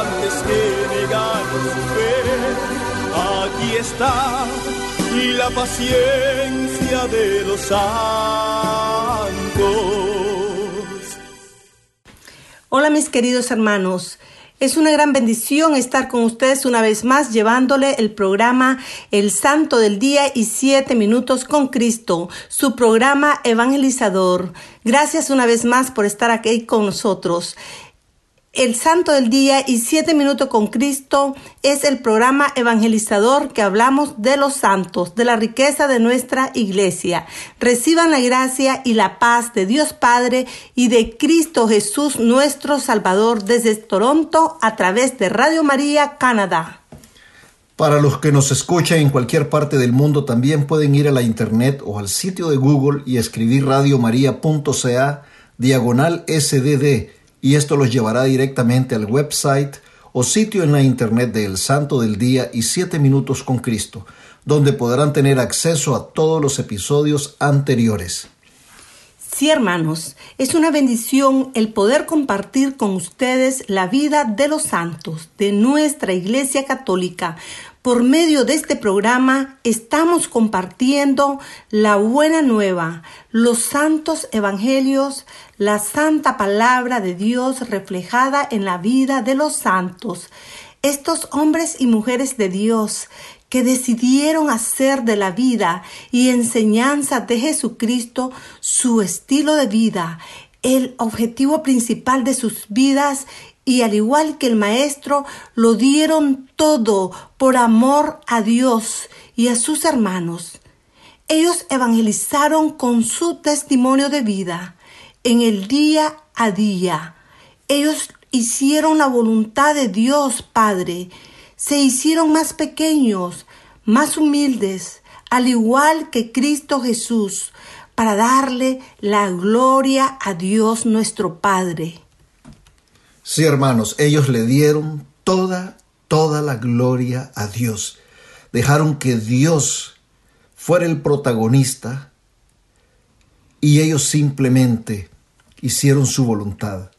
antes que su fe. Aquí está la paciencia de los santos. Hola mis queridos hermanos. Es una gran bendición estar con ustedes una vez más llevándole el programa El Santo del Día y Siete Minutos con Cristo, su programa evangelizador. Gracias una vez más por estar aquí con nosotros. El Santo del Día y Siete Minutos con Cristo es el programa evangelizador que hablamos de los santos, de la riqueza de nuestra iglesia. Reciban la gracia y la paz de Dios Padre y de Cristo Jesús nuestro Salvador desde Toronto a través de Radio María Canadá. Para los que nos escuchan en cualquier parte del mundo también pueden ir a la internet o al sitio de Google y escribir radiomaria.ca diagonal SDD y esto los llevará directamente al website o sitio en la internet de El Santo del Día y Siete Minutos con Cristo, donde podrán tener acceso a todos los episodios anteriores. Sí, hermanos, es una bendición el poder compartir con ustedes la vida de los santos de nuestra Iglesia Católica. Por medio de este programa estamos compartiendo la buena nueva, los santos evangelios, la santa palabra de Dios reflejada en la vida de los santos. Estos hombres y mujeres de Dios que decidieron hacer de la vida y enseñanza de Jesucristo su estilo de vida, el objetivo principal de sus vidas y al igual que el Maestro, lo dieron todo por amor a Dios y a sus hermanos. Ellos evangelizaron con su testimonio de vida en el día a día. Ellos hicieron la voluntad de Dios Padre, se hicieron más pequeños, más humildes, al igual que Cristo Jesús, para darle la gloria a Dios nuestro Padre. Sí, hermanos, ellos le dieron toda, toda la gloria a Dios. Dejaron que Dios fuera el protagonista y ellos simplemente hicieron su voluntad.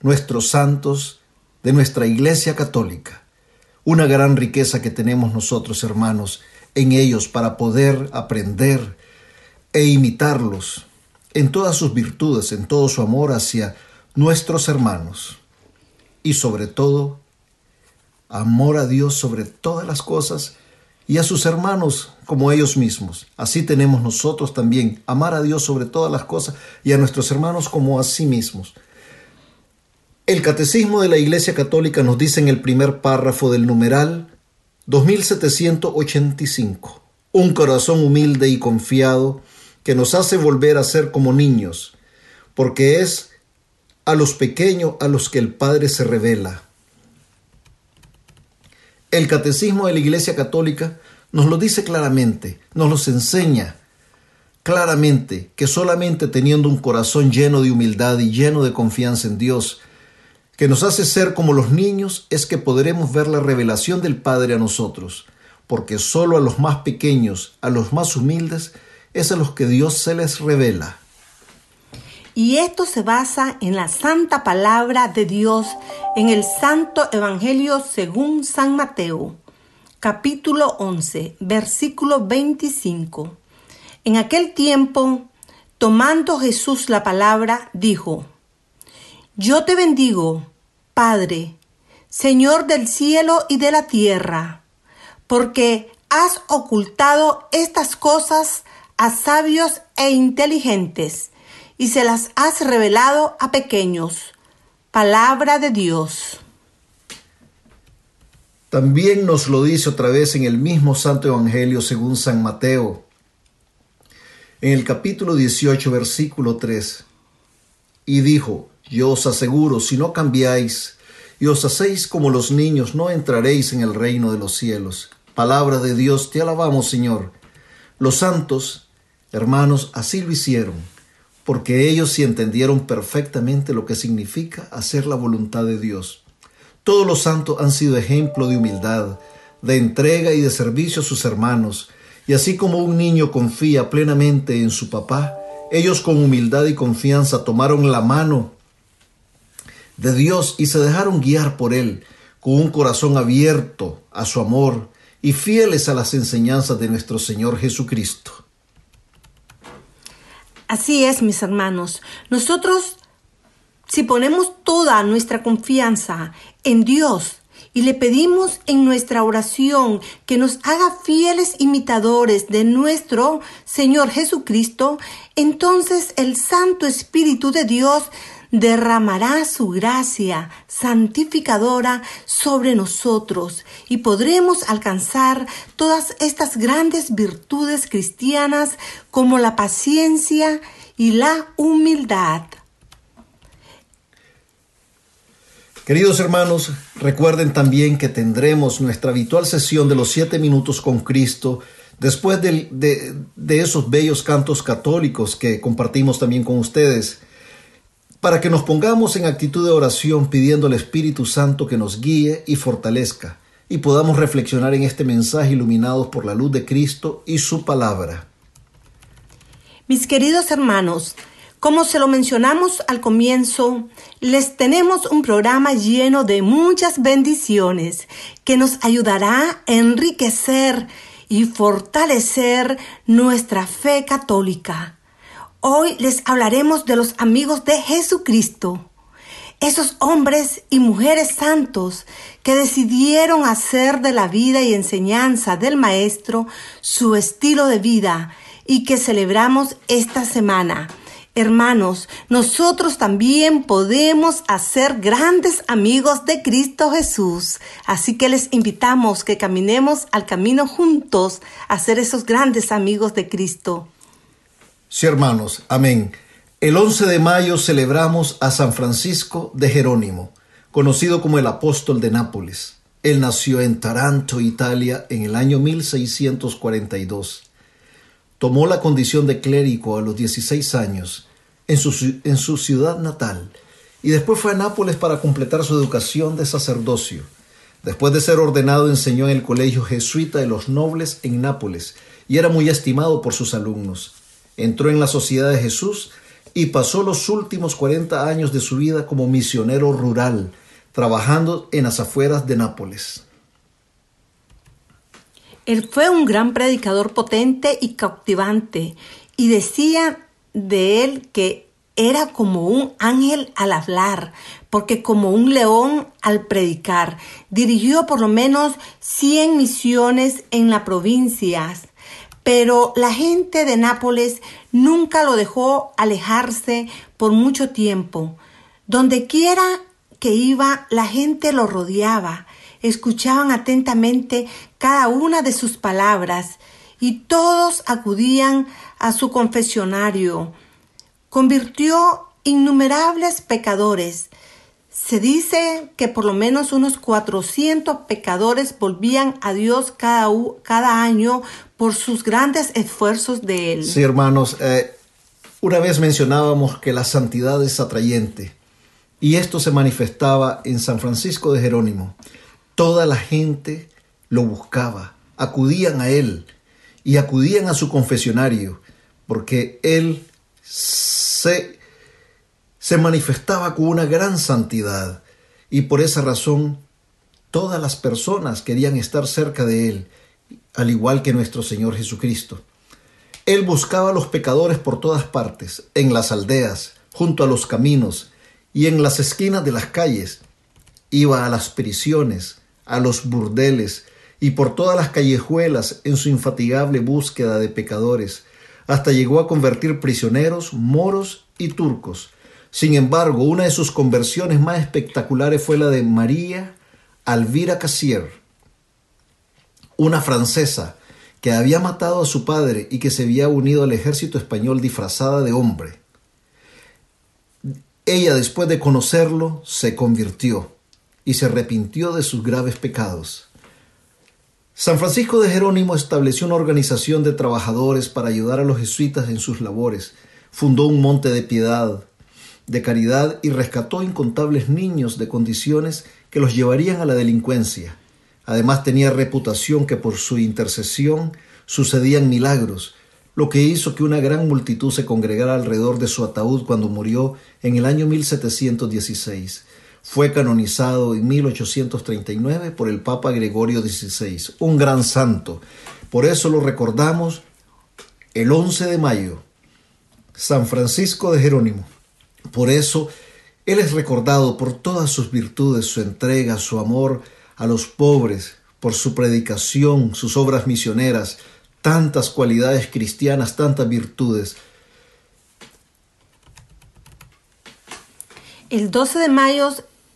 Nuestros santos de nuestra Iglesia Católica, una gran riqueza que tenemos nosotros, hermanos, en ellos para poder aprender e imitarlos en todas sus virtudes, en todo su amor hacia nuestros hermanos y sobre todo amor a Dios sobre todas las cosas y a sus hermanos como ellos mismos. Así tenemos nosotros también amar a Dios sobre todas las cosas y a nuestros hermanos como a sí mismos. El Catecismo de la Iglesia Católica nos dice en el primer párrafo del numeral 2785, un corazón humilde y confiado que nos hace volver a ser como niños, porque es a los pequeños a los que el Padre se revela. El catecismo de la Iglesia Católica nos lo dice claramente, nos los enseña claramente que solamente teniendo un corazón lleno de humildad y lleno de confianza en Dios, que nos hace ser como los niños, es que podremos ver la revelación del Padre a nosotros, porque solo a los más pequeños, a los más humildes, es a los que Dios se les revela. Y esto se basa en la santa palabra de Dios en el Santo Evangelio según San Mateo, capítulo 11, versículo 25. En aquel tiempo, tomando Jesús la palabra, dijo, Yo te bendigo, Padre, Señor del cielo y de la tierra, porque has ocultado estas cosas a sabios e inteligentes y se las has revelado a pequeños. Palabra de Dios. También nos lo dice otra vez en el mismo Santo Evangelio según San Mateo, en el capítulo 18, versículo 3. Y dijo, yo os aseguro, si no cambiáis y os hacéis como los niños, no entraréis en el reino de los cielos. Palabra de Dios, te alabamos, Señor. Los santos, hermanos, así lo hicieron, porque ellos sí entendieron perfectamente lo que significa hacer la voluntad de Dios. Todos los santos han sido ejemplo de humildad, de entrega y de servicio a sus hermanos, y así como un niño confía plenamente en su papá, ellos con humildad y confianza tomaron la mano de Dios y se dejaron guiar por Él, con un corazón abierto a su amor y fieles a las enseñanzas de nuestro Señor Jesucristo. Así es, mis hermanos. Nosotros, si ponemos toda nuestra confianza en Dios y le pedimos en nuestra oración que nos haga fieles imitadores de nuestro Señor Jesucristo, entonces el Santo Espíritu de Dios derramará su gracia santificadora sobre nosotros y podremos alcanzar todas estas grandes virtudes cristianas como la paciencia y la humildad. Queridos hermanos, recuerden también que tendremos nuestra habitual sesión de los siete minutos con Cristo después de, de, esos bellos cantos católicos que compartimos también con ustedes, para que nos pongamos en actitud de oración pidiendo al Espíritu Santo que nos guíe y fortalezca y podamos reflexionar en este mensaje iluminados por la luz de Cristo y su palabra. Mis queridos hermanos, como se lo mencionamos al comienzo, les tenemos un programa lleno de muchas bendiciones que nos ayudará a enriquecer y fortalecer nuestra fe católica. Hoy les hablaremos de los amigos de Jesucristo, esos hombres y mujeres santos que decidieron hacer de la vida y enseñanza del Maestro su estilo de vida y que celebramos esta semana. Hermanos, nosotros también podemos hacer grandes amigos de Cristo Jesús. Así que les invitamos que caminemos al camino juntos a ser esos grandes amigos de Cristo. Sí, hermanos, amén. El 11 de mayo celebramos a San Francisco de Jerónimo, conocido como el apóstol de Nápoles. Él nació en Taranto, Italia, en el año 1642. Tomó la condición de clérigo a los 16 años en su, en su ciudad natal y después fue a Nápoles para completar su educación de sacerdocio. Después de ser ordenado enseñó en el colegio jesuita de los nobles en Nápoles y era muy estimado por sus alumnos. Entró en la Sociedad de Jesús y pasó los últimos 40 años de su vida como misionero rural, trabajando en las afueras de Nápoles. Él fue un gran predicador potente y cautivante, y decía de él que era como un ángel al hablar, porque como un león al predicar. Dirigió por lo menos 100 misiones en las provincias, pero la gente de Nápoles nunca lo dejó alejarse por mucho tiempo. Donde quiera que iba, la gente lo rodeaba escuchaban atentamente cada una de sus palabras y todos acudían a su confesionario. Convirtió innumerables pecadores. Se dice que por lo menos unos 400 pecadores volvían a Dios cada, cada año por sus grandes esfuerzos de Él. Sí, hermanos, eh, una vez mencionábamos que la santidad es atrayente y esto se manifestaba en San Francisco de Jerónimo. Toda la gente lo buscaba, acudían a él y acudían a su confesionario, porque él se, se manifestaba con una gran santidad y por esa razón todas las personas querían estar cerca de él, al igual que nuestro Señor Jesucristo. Él buscaba a los pecadores por todas partes, en las aldeas, junto a los caminos y en las esquinas de las calles, Iba a las prisiones, a los burdeles y por todas las callejuelas en su infatigable búsqueda de pecadores, hasta llegó a convertir prisioneros, moros y turcos. Sin embargo, una de sus conversiones más espectaculares fue la de María Alvira Cassier, una francesa que había matado a su padre y que se había unido al ejército español disfrazada de hombre. Ella, después de conocerlo, se convirtió y se arrepintió de sus graves pecados. San Francisco de Jerónimo estableció una organización de trabajadores para ayudar a los jesuitas en sus labores, fundó un monte de piedad, de caridad y rescató incontables niños de condiciones que los llevarían a la delincuencia. Además tenía reputación que por su intercesión sucedían milagros, lo que hizo que una gran multitud se congregara alrededor de su ataúd cuando murió en el año 1716. Fue canonizado en 1839 por el Papa Gregorio XVI, un gran santo. Por eso lo recordamos el 11 de mayo, San Francisco de Jerónimo. Por eso Él es recordado por todas sus virtudes, su entrega, su amor a los pobres, por su predicación, sus obras misioneras, tantas cualidades cristianas, tantas virtudes. El 12 de mayo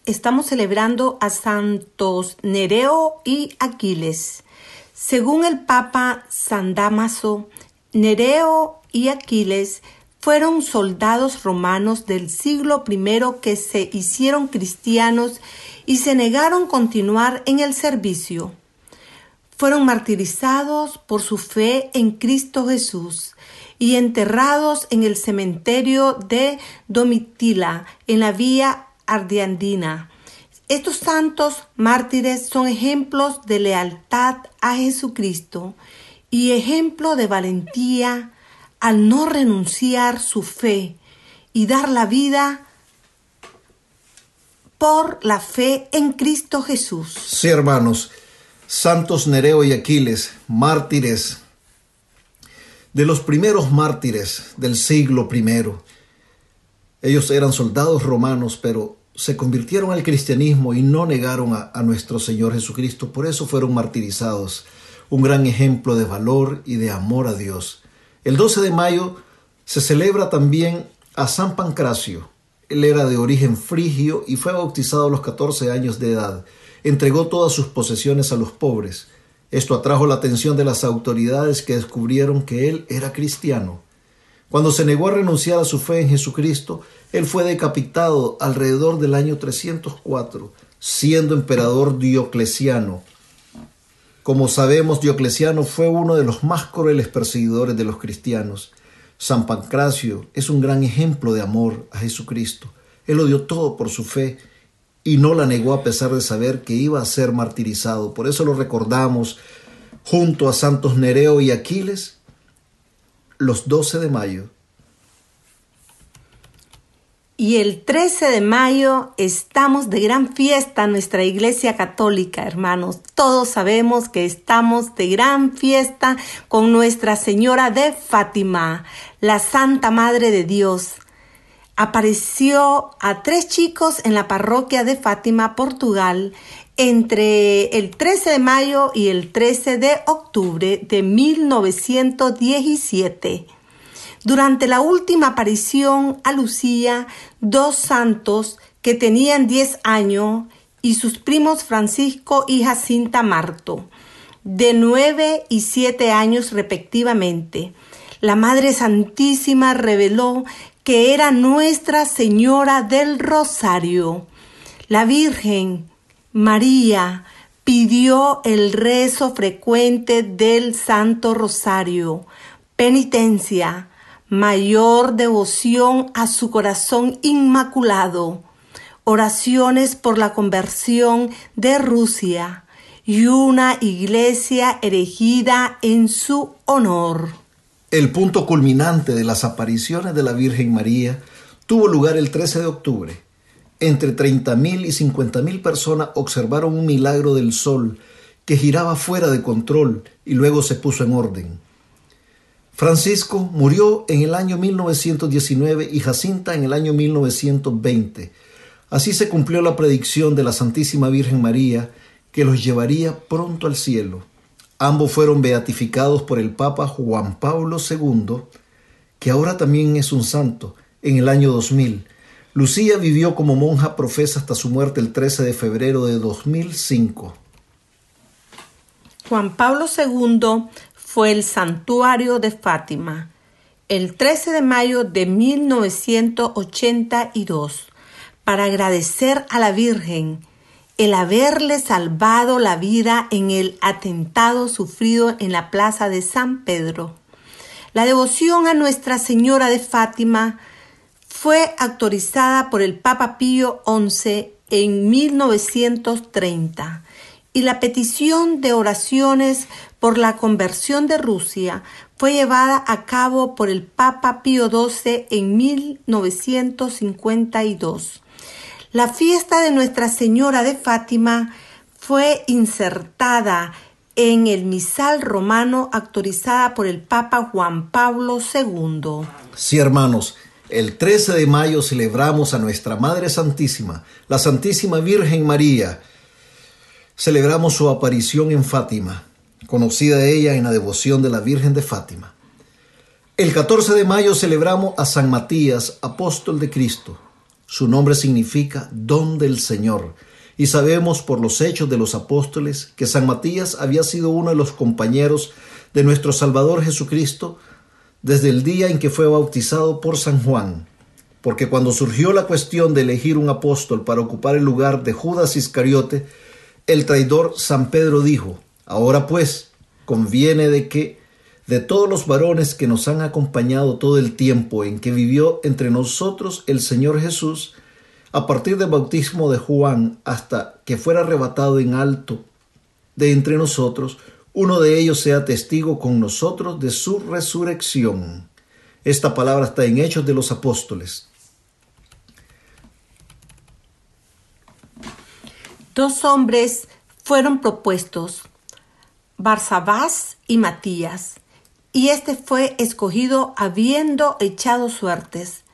estamos celebrando a Santos Nereo y Aquiles. Según el Papa San Damaso, Nereo y Aquiles fueron soldados romanos del siglo I que se hicieron cristianos y se negaron continuar en el servicio fueron martirizados por su fe en Cristo Jesús y enterrados en el cementerio de Domitila, en la vía ardiandina. Estos santos mártires son ejemplos de lealtad a Jesucristo y ejemplo de valentía al no renunciar su fe y dar la vida por la fe en Cristo Jesús. Sí, hermanos, santos Nereo y Aquiles, mártires, de los primeros mártires del siglo I. Ellos eran soldados romanos, pero se convirtieron al cristianismo y no negaron a, a, nuestro Señor Jesucristo, por eso fueron martirizados. Un gran ejemplo de valor y de amor a Dios. El 12 de mayo se celebra también a San Pancracio. Él era de origen frigio y fue bautizado a los 14 años de edad entregó todas sus posesiones a los pobres. Esto atrajo la atención de las autoridades que descubrieron que él era cristiano. Cuando se negó a renunciar a su fe en Jesucristo, él fue decapitado alrededor del año 304, siendo emperador Diocleciano. Como sabemos, Diocleciano fue uno de los más crueles perseguidores de los cristianos. San Pancracio es un gran ejemplo de amor a Jesucristo. Él lo dio todo por su fe y no la negó a pesar de saber que iba a ser martirizado. Por eso lo recordamos junto a Santos Nereo y Aquiles los 12 de mayo. Y el 13 de mayo estamos de gran fiesta en nuestra iglesia católica, hermanos. Todos sabemos que estamos de gran fiesta con Nuestra Señora de Fátima, la Santa Madre de Dios apareció a tres chicos en la parroquia de Fátima, Portugal, entre el 13 de mayo y el 13 de octubre de 1917. Durante la última aparición a Lucía, dos santos que tenían 10 años y sus primos Francisco y Jacinta Marto, de 9 y 7 años respectivamente. La Madre Santísima reveló que era Nuestra Señora del Rosario. La Virgen María pidió el rezo frecuente del Santo Rosario, penitencia, mayor devoción a su corazón inmaculado, oraciones por la conversión de Rusia y una iglesia erigida en su honor. El punto culminante de las apariciones de la Virgen María tuvo lugar el 13 de octubre. Entre 30.000 y 50.000 personas observaron un milagro del sol que giraba fuera de control y luego se puso en orden. Francisco murió en el año 1919 y Jacinta en el año 1920. Así se cumplió la predicción de la Santísima Virgen María que los llevaría pronto al cielo. Ambos fueron beatificados por el Papa Juan Pablo II, que ahora también es un santo, en el año 2000. Lucía vivió como monja profesa hasta su muerte el 13 de febrero de 2005. Juan Pablo II fue el santuario de Fátima el 13 de mayo de 1982 para agradecer a la Virgen el haberle salvado la vida en el atentado sufrido en la plaza de San Pedro. La devoción a Nuestra Señora de Fátima fue autorizada por el Papa Pío XI en 1930 y la petición de oraciones por la conversión de Rusia fue llevada a cabo por el Papa Pío XII en 1952. La fiesta de Nuestra Señora de Fátima fue insertada en el misal romano autorizada por el Papa Juan Pablo II. Sí, hermanos, el 13 de mayo celebramos a nuestra Madre Santísima, la Santísima Virgen María. Celebramos su aparición en Fátima, conocida ella en la devoción de la Virgen de Fátima. El 14 de mayo celebramos a San Matías, apóstol de Cristo. Su nombre significa don del Señor. Y sabemos por los hechos de los apóstoles que San Matías había sido uno de los compañeros de nuestro Salvador Jesucristo desde el día en que fue bautizado por San Juan. Porque cuando surgió la cuestión de elegir un apóstol para ocupar el lugar de Judas Iscariote, el traidor San Pedro dijo, Ahora pues, conviene de que de todos los varones que nos han acompañado todo el tiempo en que vivió entre nosotros el Señor Jesús, a partir del bautismo de Juan hasta que fuera arrebatado en alto de entre nosotros, uno de ellos sea testigo con nosotros de su resurrección. Esta palabra está en Hechos de los Apóstoles. Dos hombres fueron propuestos, Barsabás y Matías y este fue escogido habiendo echado suertes.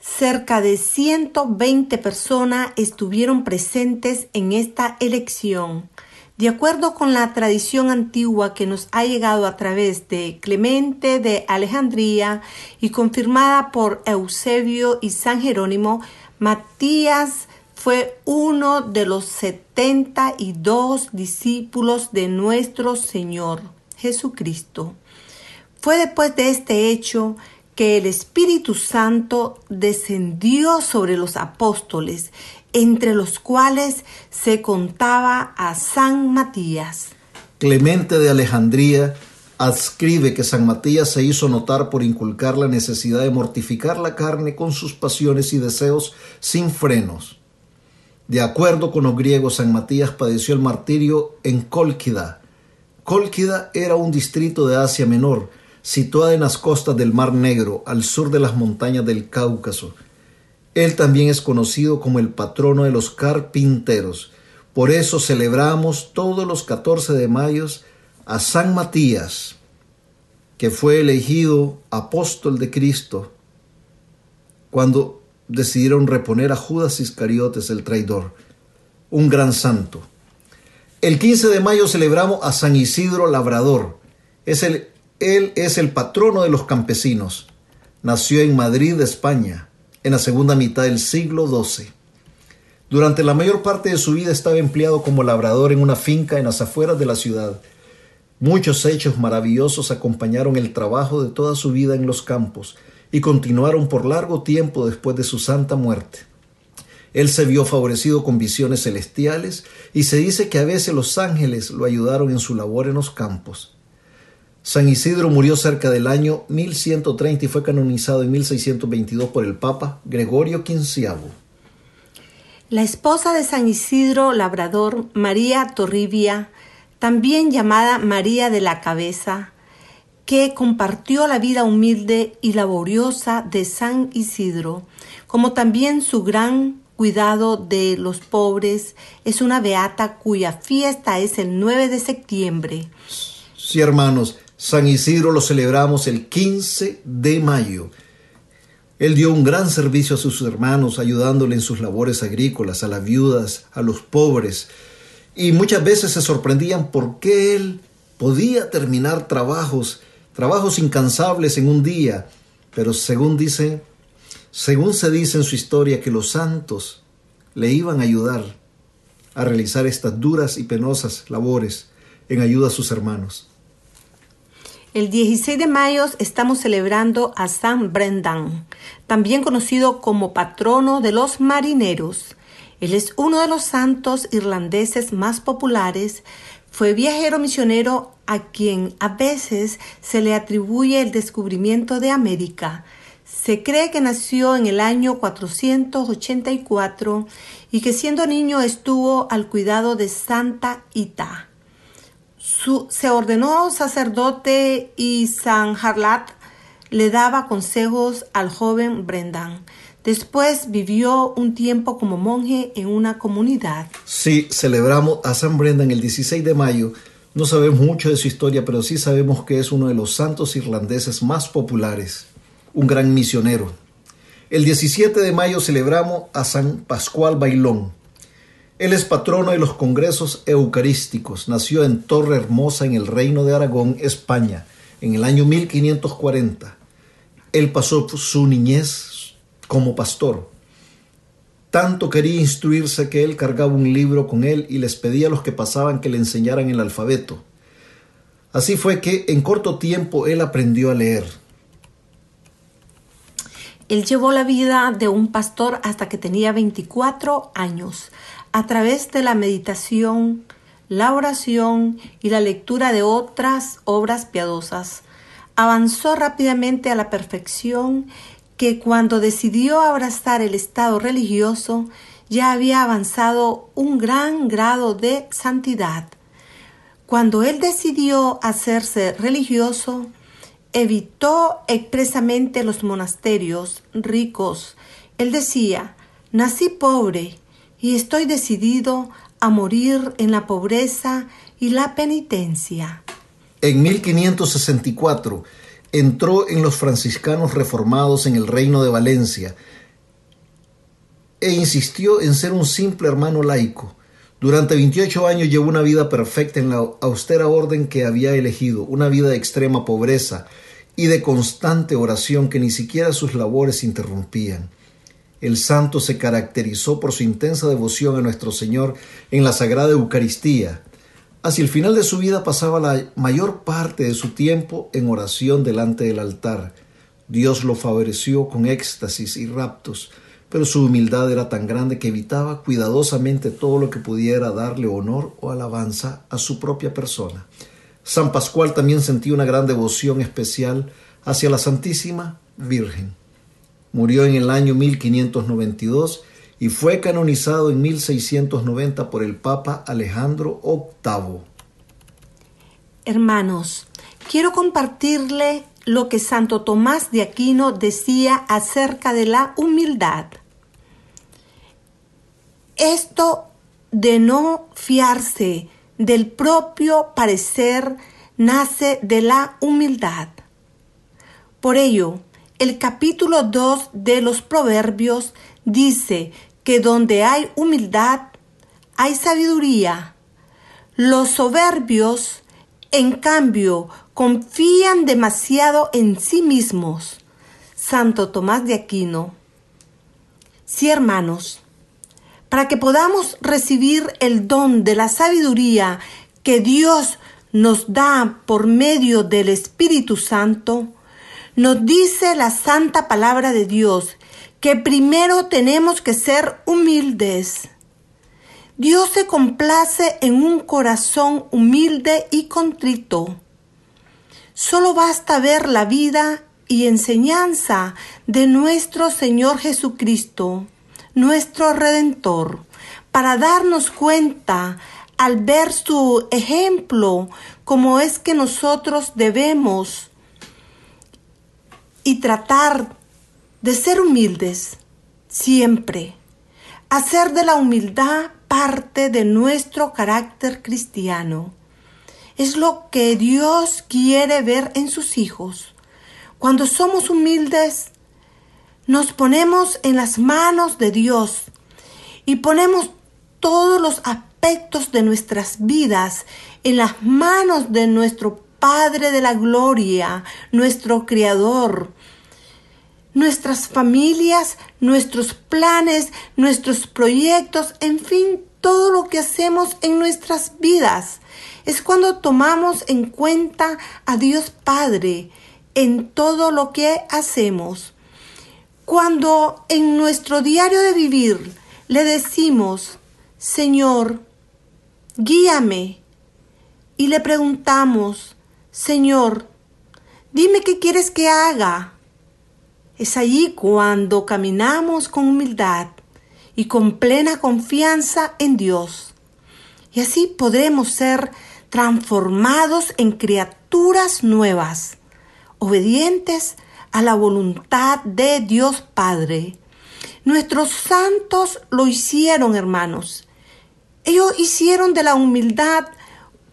Cerca de 120 personas estuvieron presentes en esta elección. De acuerdo con la tradición antigua que nos ha llegado a través de Clemente de Alejandría y confirmada por Eusebio y San Jerónimo, Matías fue uno de los setenta y dos discípulos de nuestro Señor Jesucristo. Fue después de este hecho que el Espíritu Santo descendió sobre los apóstoles, entre los cuales se contaba a San Matías. Clemente de Alejandría adscribe que San Matías se hizo notar por inculcar la necesidad de mortificar la carne con sus pasiones y deseos sin frenos. De acuerdo con los griegos, San Matías padeció el martirio en Cólquida. Cólquida era un distrito de Asia Menor, situada en las costas del Mar Negro, al sur de las montañas del Cáucaso. Él también es conocido como el patrono de los carpinteros. Por eso celebramos todos los 14 de mayo a San Matías, que fue elegido apóstol de Cristo cuando decidieron reponer a Judas Iscariotes el traidor, un gran santo. El 15 de mayo celebramos a San Isidro Labrador. Es el él es el patrono de los campesinos. Nació en Madrid, España, en la segunda mitad del siglo XII. Durante la mayor parte de su vida estaba empleado como labrador en una finca en las afueras de la ciudad. Muchos hechos maravillosos acompañaron el trabajo de toda su vida en los campos y continuaron por largo tiempo después de su santa muerte. Él se vio favorecido con visiones celestiales y se dice que a veces los ángeles lo ayudaron en su labor en los campos. San Isidro murió cerca del año 1130 y fue canonizado en 1622 por el Papa Gregorio XV. La esposa de San Isidro Labrador, María Torribia, también llamada María de la Cabeza, que compartió la vida humilde y laboriosa de San Isidro, como también su gran cuidado de los pobres, es una beata cuya fiesta es el 9 de septiembre. Sí, hermanos, San Isidro lo celebramos el 15 de mayo. Él dio un gran servicio a sus hermanos, ayudándole en sus labores agrícolas, a las viudas, a los pobres, y muchas veces se sorprendían por qué él podía terminar trabajos, trabajos incansables en un día, pero según dice, según se dice en su historia que los santos le iban a ayudar a realizar estas duras y penosas labores en ayuda a sus hermanos. El 16 de mayo estamos celebrando a San Brendan, también conocido como patrono de los marineros. Él es uno de los santos irlandeses más populares. Fue viajero misionero a quien a veces se le atribuye el descubrimiento de América. Se cree que nació en el año 484 y que siendo niño estuvo al cuidado de Santa Ita. se ordenó sacerdote y San Harlat le daba consejos al joven Brendan. Después vivió un tiempo como monje en una comunidad. Sí, celebramos a San Brendan el 16 de mayo. No sabemos mucho de su historia, pero sí sabemos que es uno de los santos irlandeses más populares, un gran misionero. El 17 de mayo celebramos a San Pascual Bailón. Él es patrono de los congresos eucarísticos. Nació en Torre Hermosa en el Reino de Aragón, España, en el año 1540. Él pasó su niñez, como pastor. Tanto quería instruirse que él cargaba un libro con él y les pedía a los que pasaban que le enseñaran el alfabeto. Así fue que en corto tiempo él aprendió a leer. Él llevó la vida de un pastor hasta que tenía 24 años, a través de la meditación, la oración y la lectura de otras obras piadosas. Avanzó rápidamente a la perfección que cuando decidió abrazar el estado religioso ya había avanzado un gran grado de santidad. Cuando él decidió hacerse religioso, evitó expresamente los monasterios ricos. Él decía, nací pobre y estoy decidido a morir en la pobreza y la penitencia. En 1564, entró en los franciscanos reformados en el reino de Valencia e insistió en ser un simple hermano laico. Durante 28 años llevó una vida perfecta en la austera orden que había elegido, una vida de extrema pobreza y de constante oración que ni siquiera sus labores interrumpían. El santo se caracterizó por su intensa devoción a nuestro Señor en la Sagrada Eucaristía, Hacia el final de su vida pasaba la mayor parte de su tiempo en oración delante del altar. Dios lo favoreció con éxtasis y raptos, pero su humildad era tan grande que evitaba cuidadosamente todo lo que pudiera darle honor o alabanza a su propia persona. San Pascual también sentía una gran devoción especial hacia la Santísima Virgen. Murió en el año 1592 y fue canonizado en 1690 por el Papa Alejandro VIII. Hermanos, quiero compartirle lo que Santo Tomás de Aquino decía acerca de la humildad. Esto de no fiarse del propio parecer nace de la humildad. Por ello, el capítulo 2 de los Proverbios dice que donde hay humildad, hay sabiduría. Los soberbios, en cambio, confían demasiado en sí mismos. Santo Tomás de Aquino. Sí, hermanos, para que podamos recibir el don de la sabiduría que Dios nos da por medio del Espíritu Santo, nos dice la santa palabra de Dios que primero tenemos que ser humildes. Dios se complace en un corazón humilde y contrito. Solo basta ver la vida y enseñanza de nuestro Señor Jesucristo, nuestro Redentor, para darnos cuenta al ver su ejemplo cómo es que nosotros debemos y tratar de ser humildes siempre, hacer de la humildad parte de nuestro carácter cristiano. Es lo que Dios quiere ver en sus hijos. Cuando somos humildes, nos ponemos en las manos de Dios y ponemos todos los aspectos de nuestras vidas en las manos de nuestro Padre de la Gloria, nuestro Creador, nuestras familias, nuestros planes, nuestros proyectos, en fin, todo lo que hacemos en nuestras vidas. Es cuando tomamos en cuenta a Dios Padre en todo lo que hacemos. Cuando en nuestro diario de vivir le decimos, Señor, guíame, y le preguntamos, Señor, dime qué quieres que haga. Es allí cuando caminamos con humildad y con plena confianza en Dios. Y así podremos ser transformados en criaturas nuevas, obedientes a la voluntad de Dios Padre. Nuestros santos lo hicieron, hermanos. Ellos hicieron de la humildad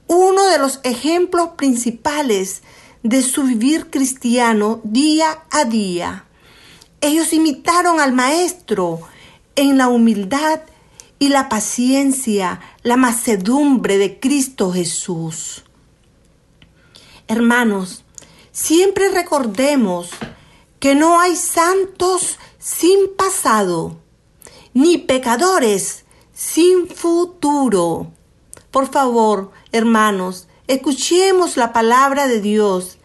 uno de los ejemplos principales de su vivir cristiano día a día. Ellos imitaron al Maestro en la humildad y la paciencia, la macedumbre de Cristo Jesús. Hermanos, siempre recordemos que no hay santos sin pasado, ni pecadores sin futuro. Por favor, hermanos, escuchemos la palabra de Dios.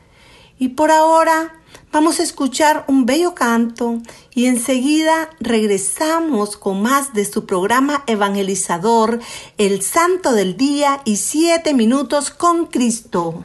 Y por ahora Vamos a escuchar un bello canto y enseguida regresamos con más de su programa evangelizador, El Santo del Día y Siete Minutos con Cristo.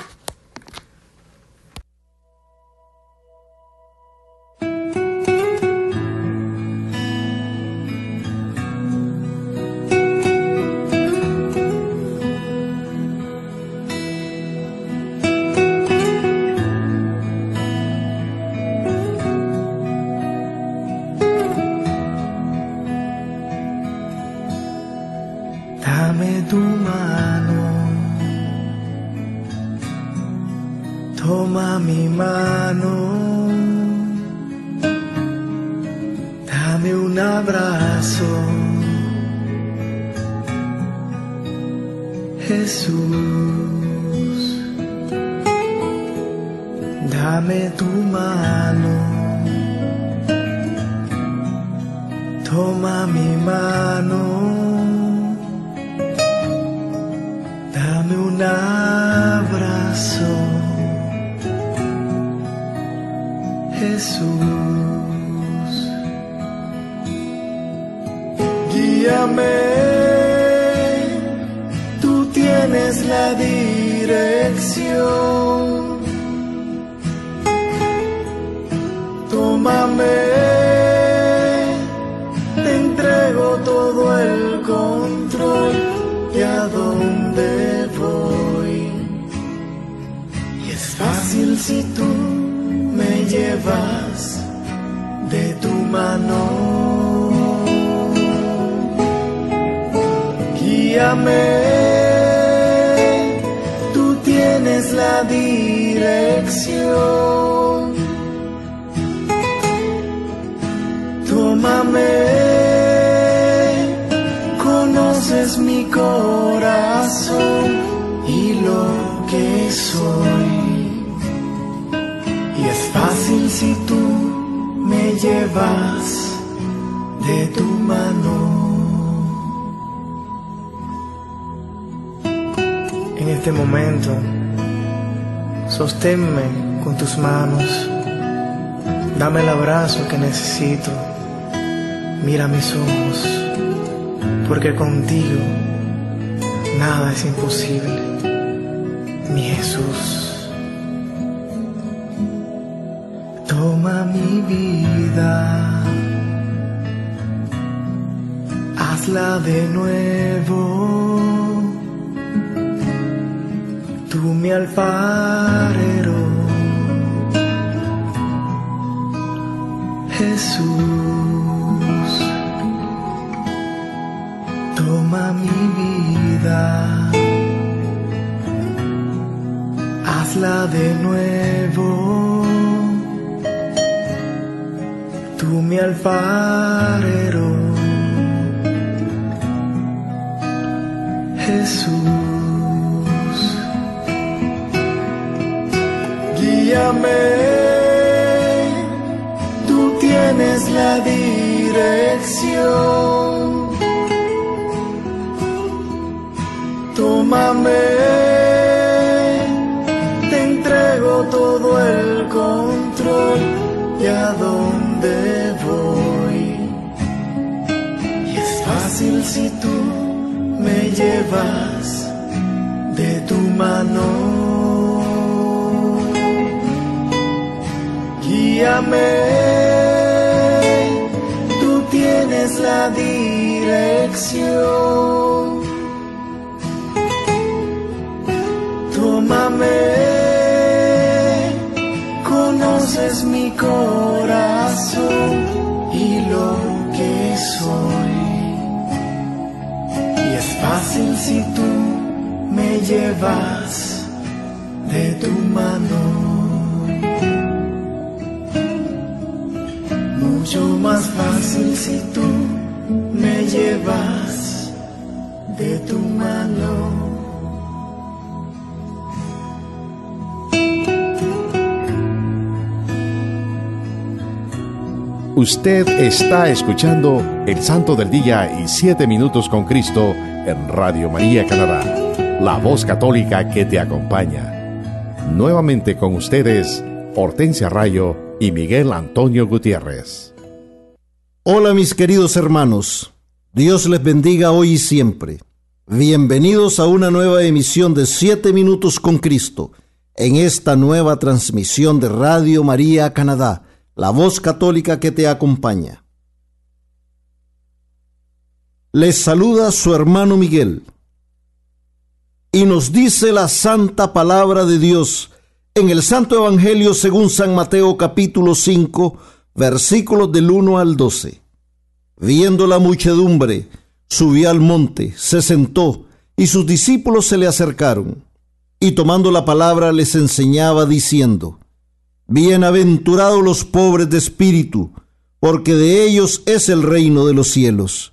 mano, dame un abrazo, Jesús, guíame, tú tienes la dirección. Tú tienes la dirección. Tómame, conoces mi corazón llevas de tu mano. este momento, sosténme con tus manos, dame el abrazo que necesito, mira mis ojos, porque contigo nada es imposible, mi Jesús. Mi vida, hazla de nuevo. Mi alfarero, Jesús, toma mi vida, hazla de nuevo, tú mi alfarero, Jesús, guíame, tú tienes la dirección, tómame, te entrego todo el control. De a dónde si tú me llevas de tu mano. Guíame, tú tienes la dirección. Tómame conoces mi corazón y lo que soy. Fácil si tú me llevas de tu mano. Mucho más fácil si tú me llevas de tu mano. Usted está escuchando El Santo del Día y Siete Minutos con Cristo en Radio María Canadá, la voz católica que te acompaña. Nuevamente con ustedes, Hortensia Rayo y Miguel Antonio Gutiérrez. Hola mis queridos hermanos, Dios les bendiga hoy y siempre. Bienvenidos a una nueva emisión de Siete Minutos con Cristo, en esta nueva transmisión de Radio María Canadá la voz católica que te acompaña. Les saluda su hermano Miguel y nos dice la santa palabra de Dios en el Santo Evangelio según San Mateo capítulo 5 versículos del 1 al 12. Viendo la muchedumbre, subió al monte, se sentó y sus discípulos se le acercaron y tomando la palabra les enseñaba diciendo, Bienaventurados los pobres de espíritu, porque de ellos es el reino de los cielos.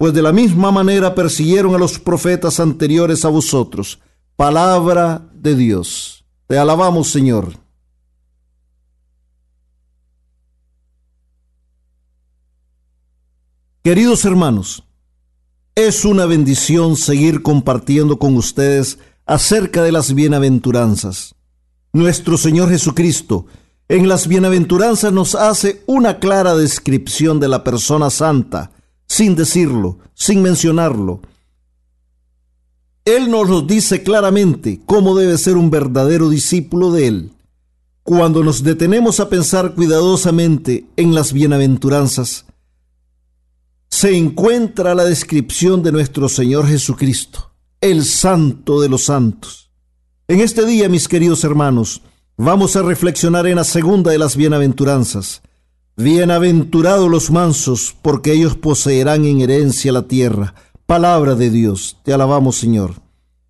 pues de la misma manera persiguieron a los profetas anteriores a vosotros. Palabra de Dios. Te alabamos, Señor. Queridos hermanos, es una bendición seguir compartiendo con ustedes acerca de las bienaventuranzas. Nuestro Señor Jesucristo en las bienaventuranzas nos hace una clara descripción de la persona santa, sin decirlo, sin mencionarlo. Él nos lo dice claramente cómo debe ser un verdadero discípulo de Él. Cuando nos detenemos a pensar cuidadosamente en las bienaventuranzas, se encuentra la descripción de nuestro Señor Jesucristo, el santo de los santos. En este día, mis queridos hermanos, Vamos a reflexionar en la segunda de las bienaventuranzas. Bienaventurados los mansos, porque ellos poseerán en herencia la tierra. Palabra de Dios, te alabamos Señor.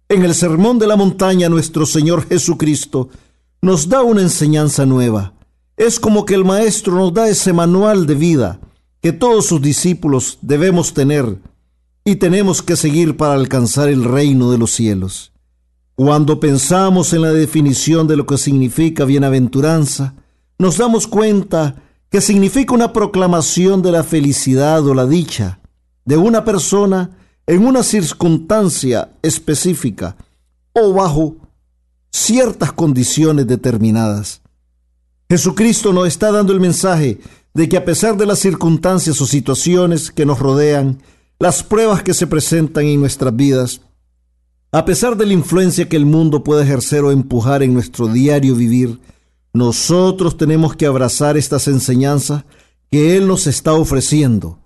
En el Sermón de la Montaña nuestro Señor Jesucristo nos da una enseñanza nueva. Es como que el Maestro nos da ese manual de vida que todos sus discípulos debemos tener y tenemos que seguir para alcanzar el reino de los cielos. Cuando pensamos en la definición de lo que significa bienaventuranza, nos damos cuenta que significa una proclamación de la felicidad o la dicha, de una persona en una circunstancia específica o bajo ciertas condiciones determinadas. Jesucristo nos está dando el mensaje de que a pesar de las circunstancias o situaciones que nos rodean, las pruebas que se presentan en nuestras vidas, a pesar de la influencia que el mundo puede ejercer o empujar en nuestro diario vivir, nosotros tenemos que abrazar estas enseñanzas que Él nos está ofreciendo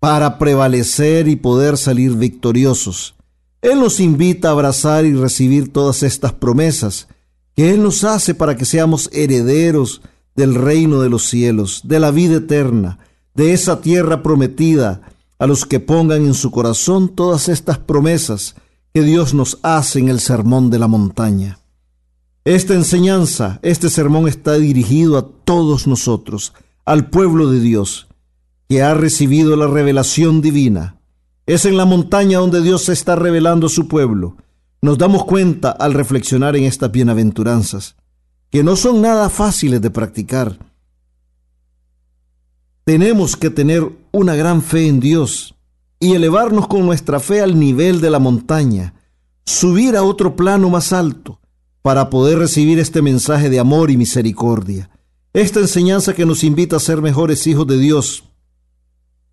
para prevalecer y poder salir victoriosos. Él nos invita a abrazar y recibir todas estas promesas que Él nos hace para que seamos herederos del reino de los cielos, de la vida eterna, de esa tierra prometida, a los que pongan en su corazón todas estas promesas que Dios nos hace en el sermón de la montaña. Esta enseñanza, este sermón está dirigido a todos nosotros, al pueblo de Dios, que ha recibido la revelación divina. Es en la montaña donde Dios se está revelando a su pueblo. Nos damos cuenta al reflexionar en estas bienaventuranzas, que no son nada fáciles de practicar. Tenemos que tener una gran fe en Dios y elevarnos con nuestra fe al nivel de la montaña, subir a otro plano más alto para poder recibir este mensaje de amor y misericordia, esta enseñanza que nos invita a ser mejores hijos de Dios,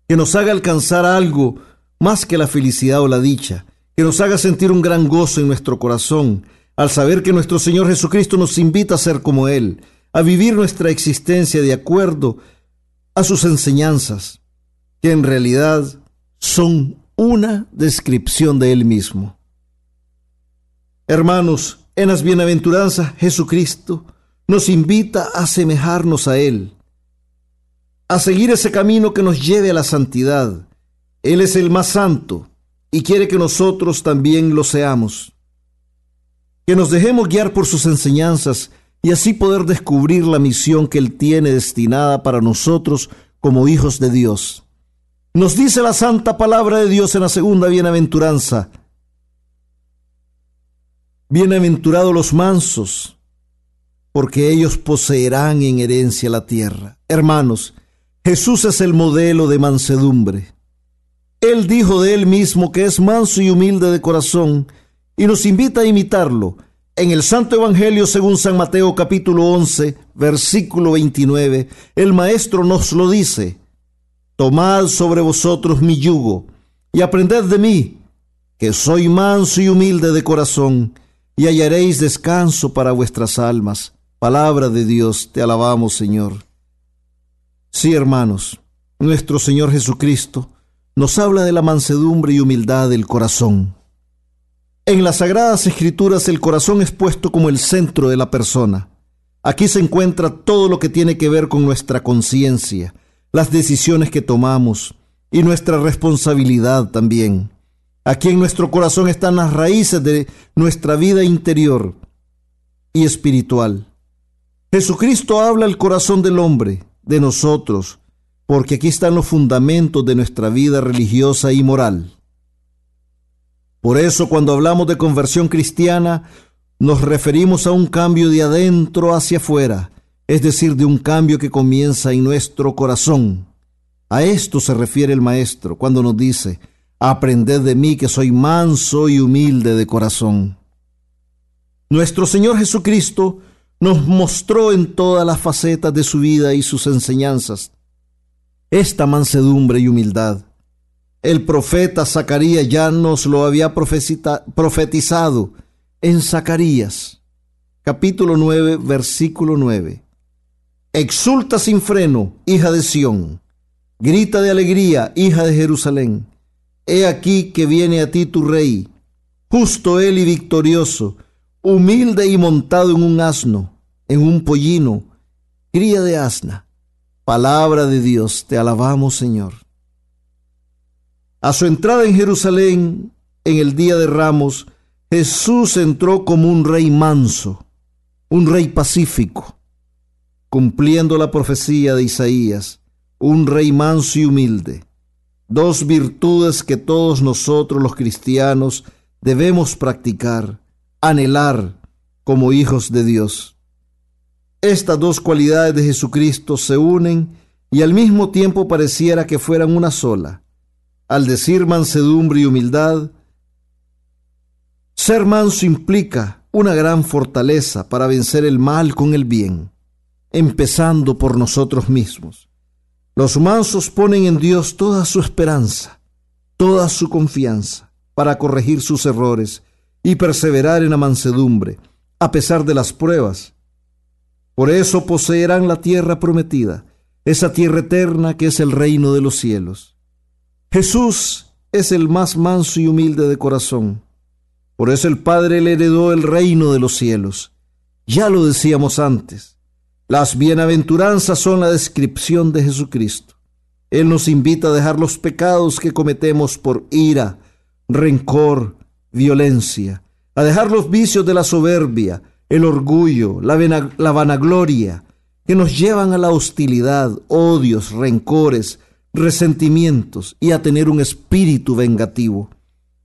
que nos haga alcanzar algo más que la felicidad o la dicha, que nos haga sentir un gran gozo en nuestro corazón al saber que nuestro Señor Jesucristo nos invita a ser como Él, a vivir nuestra existencia de acuerdo a sus enseñanzas, que en realidad son una descripción de Él mismo. Hermanos, en las bienaventuranzas Jesucristo nos invita a asemejarnos a Él, a seguir ese camino que nos lleve a la santidad. Él es el más santo y quiere que nosotros también lo seamos. Que nos dejemos guiar por sus enseñanzas y así poder descubrir la misión que Él tiene destinada para nosotros como hijos de Dios. Nos dice la santa palabra de Dios en la segunda bienaventuranza. Bienaventurados los mansos, porque ellos poseerán en herencia la tierra. Hermanos, Jesús es el modelo de mansedumbre. Él dijo de él mismo que es manso y humilde de corazón y nos invita a imitarlo. En el Santo Evangelio según San Mateo capítulo 11, versículo 29, el Maestro nos lo dice. Tomad sobre vosotros mi yugo y aprended de mí, que soy manso y humilde de corazón, y hallaréis descanso para vuestras almas. Palabra de Dios, te alabamos Señor. Sí, hermanos, nuestro Señor Jesucristo nos habla de la mansedumbre y humildad del corazón. En las Sagradas Escrituras el corazón es puesto como el centro de la persona. Aquí se encuentra todo lo que tiene que ver con nuestra conciencia, las decisiones que tomamos y nuestra responsabilidad también. Aquí en nuestro corazón están las raíces de nuestra vida interior y espiritual. Jesucristo habla al corazón del hombre, de nosotros, porque aquí están los fundamentos de nuestra vida religiosa y moral. Por eso cuando hablamos de conversión cristiana, nos referimos a un cambio de adentro hacia afuera, es decir, de un cambio que comienza en nuestro corazón. A esto se refiere el Maestro cuando nos dice, aprended de mí que soy manso y humilde de corazón. Nuestro Señor Jesucristo nos mostró en todas las facetas de su vida y sus enseñanzas esta mansedumbre y humildad. El profeta Zacarías ya nos lo había profetizado en Zacarías, capítulo 9, versículo 9. Exulta sin freno, hija de Sión. Grita de alegría, hija de Jerusalén. He aquí que viene a ti tu rey, justo él y victorioso, humilde y montado en un asno, en un pollino, cría de asna. Palabra de Dios, te alabamos, Señor. A su entrada en Jerusalén, en el día de Ramos, Jesús entró como un rey manso, un rey pacífico cumpliendo la profecía de Isaías, un rey manso y humilde, dos virtudes que todos nosotros los cristianos debemos practicar, anhelar como hijos de Dios. Estas dos cualidades de Jesucristo se unen y al mismo tiempo pareciera que fueran una sola. Al decir mansedumbre y humildad, ser manso implica una gran fortaleza para vencer el mal con el bien, empezando por nosotros mismos. Los mansos ponen en Dios toda su esperanza, toda su confianza para corregir sus errores y perseverar en la mansedumbre, a pesar de las pruebas. Por eso poseerán la tierra prometida, esa tierra eterna que es el reino de los cielos. Jesús es el más manso y humilde de corazón. Por eso el Padre le heredó el reino de los cielos. Ya lo decíamos antes. Las bienaventuranzas son la descripción de Jesucristo. Él nos invita a dejar los pecados que cometemos por ira, rencor, violencia, a dejar los vicios de la soberbia, el orgullo, la, la vanagloria, que nos llevan a la hostilidad, odios, rencores, resentimientos y a tener un espíritu vengativo.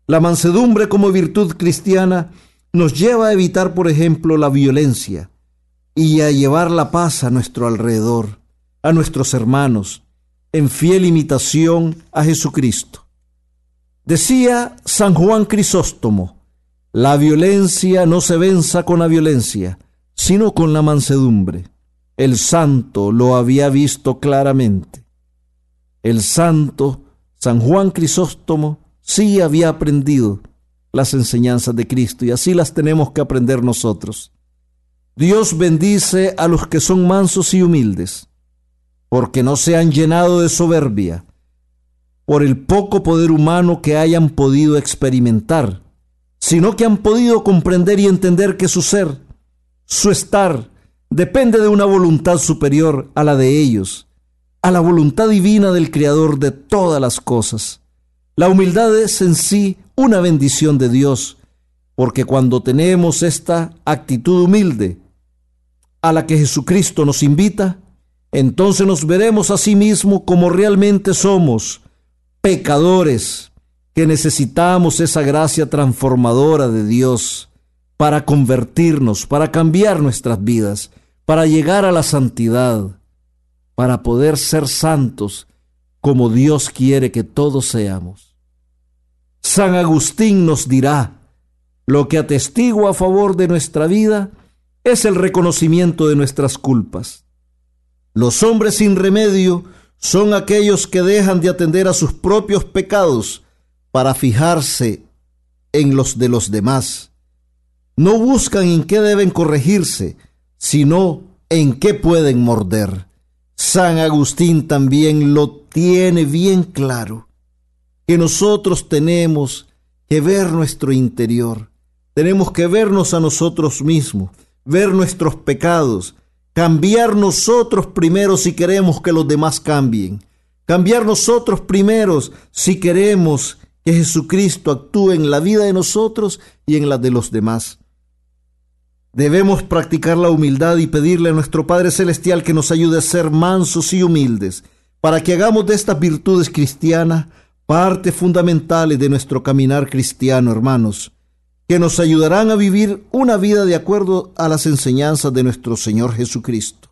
La mansedumbre como virtud cristiana nos lleva a evitar, por ejemplo, la violencia, y a llevar la paz a nuestro alrededor, a nuestros hermanos, en fiel imitación a Jesucristo. Decía San Juan Crisóstomo, la violencia no se venza con la violencia, sino con la mansedumbre. El santo lo había visto claramente. El santo San Juan Crisóstomo sí había aprendido las enseñanzas de Cristo y así las tenemos que aprender nosotros. Dios bendice a los que son mansos y humildes, porque no se han llenado de soberbia, por el poco poder humano que hayan podido experimentar, sino que han podido comprender y entender que su ser, su estar, depende de una voluntad superior a la de ellos, a la voluntad divina del Creador de todas las cosas. La humildad es en sí una bendición de Dios, porque cuando tenemos esta actitud humilde, a la que Jesucristo nos invita, entonces nos veremos a sí mismo como realmente somos, pecadores, que necesitamos esa gracia transformadora de Dios para convertirnos, para cambiar nuestras vidas, para llegar a la santidad, para poder ser santos como Dios quiere que todos seamos. San Agustín nos dirá, lo que atestigua a favor de nuestra vida es el reconocimiento de nuestras culpas. Los hombres sin remedio son aquellos que dejan de atender a sus propios pecados para fijarse en los de los demás. No buscan en qué deben corregirse, sino en qué pueden morder. San Agustín también lo tiene bien claro, que nosotros tenemos que ver nuestro interior, tenemos que vernos a nosotros mismos, ver nuestros pecados, cambiar nosotros primero si queremos que los demás cambien, cambiar nosotros primeros si queremos que Jesucristo actúe en la vida de nosotros y en la de los demás. Debemos practicar la humildad y pedirle a nuestro Padre Celestial que nos ayude a ser mansos y humildes, para que hagamos de estas virtudes cristianas parte fundamentales de nuestro caminar cristiano, hermanos que nos ayudarán a vivir una vida de acuerdo a las enseñanzas de nuestro Señor Jesucristo.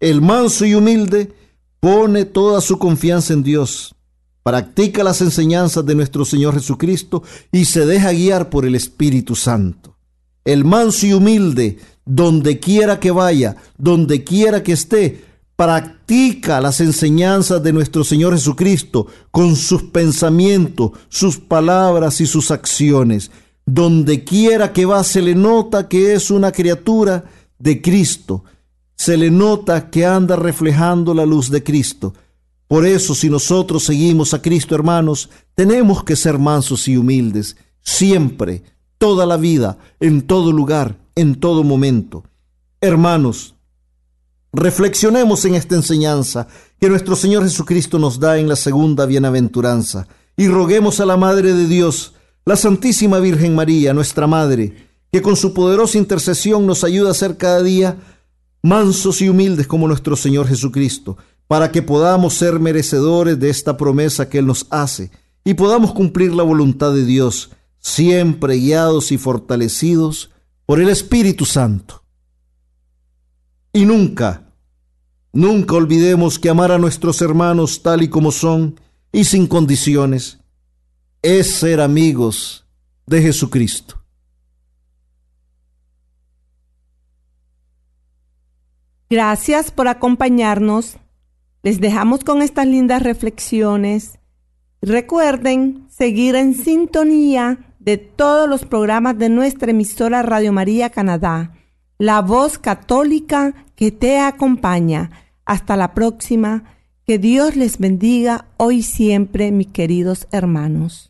El manso y humilde pone toda su confianza en Dios, practica las enseñanzas de nuestro Señor Jesucristo y se deja guiar por el Espíritu Santo. El manso y humilde, donde quiera que vaya, donde quiera que esté, practica las enseñanzas de nuestro Señor Jesucristo con sus pensamientos, sus palabras y sus acciones donde quiera que va se le nota que es una criatura de Cristo. Se le nota que anda reflejando la luz de Cristo. Por eso, si nosotros seguimos a Cristo, hermanos, tenemos que ser mansos y humildes, siempre, toda la vida, en todo lugar, en todo momento. Hermanos, reflexionemos en esta enseñanza que nuestro Señor Jesucristo nos da en la segunda bienaventuranza y roguemos a la Madre de Dios, la Santísima Virgen María, nuestra Madre, que con su poderosa intercesión nos ayuda a ser cada día mansos y humildes como nuestro Señor Jesucristo, para que podamos ser merecedores de esta promesa que Él nos hace y podamos cumplir la voluntad de Dios, siempre guiados y fortalecidos por el Espíritu Santo. Y nunca, nunca olvidemos que amar a nuestros hermanos tal y como son y sin condiciones es ser amigos de Jesucristo. Gracias por acompañarnos. Les dejamos con estas lindas reflexiones. Recuerden seguir en sintonía de todos los programas de nuestra emisora Radio María Canadá, la voz católica que te acompaña. Hasta la próxima. Que Dios les bendiga hoy y siempre, mis queridos hermanos.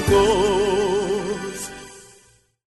go.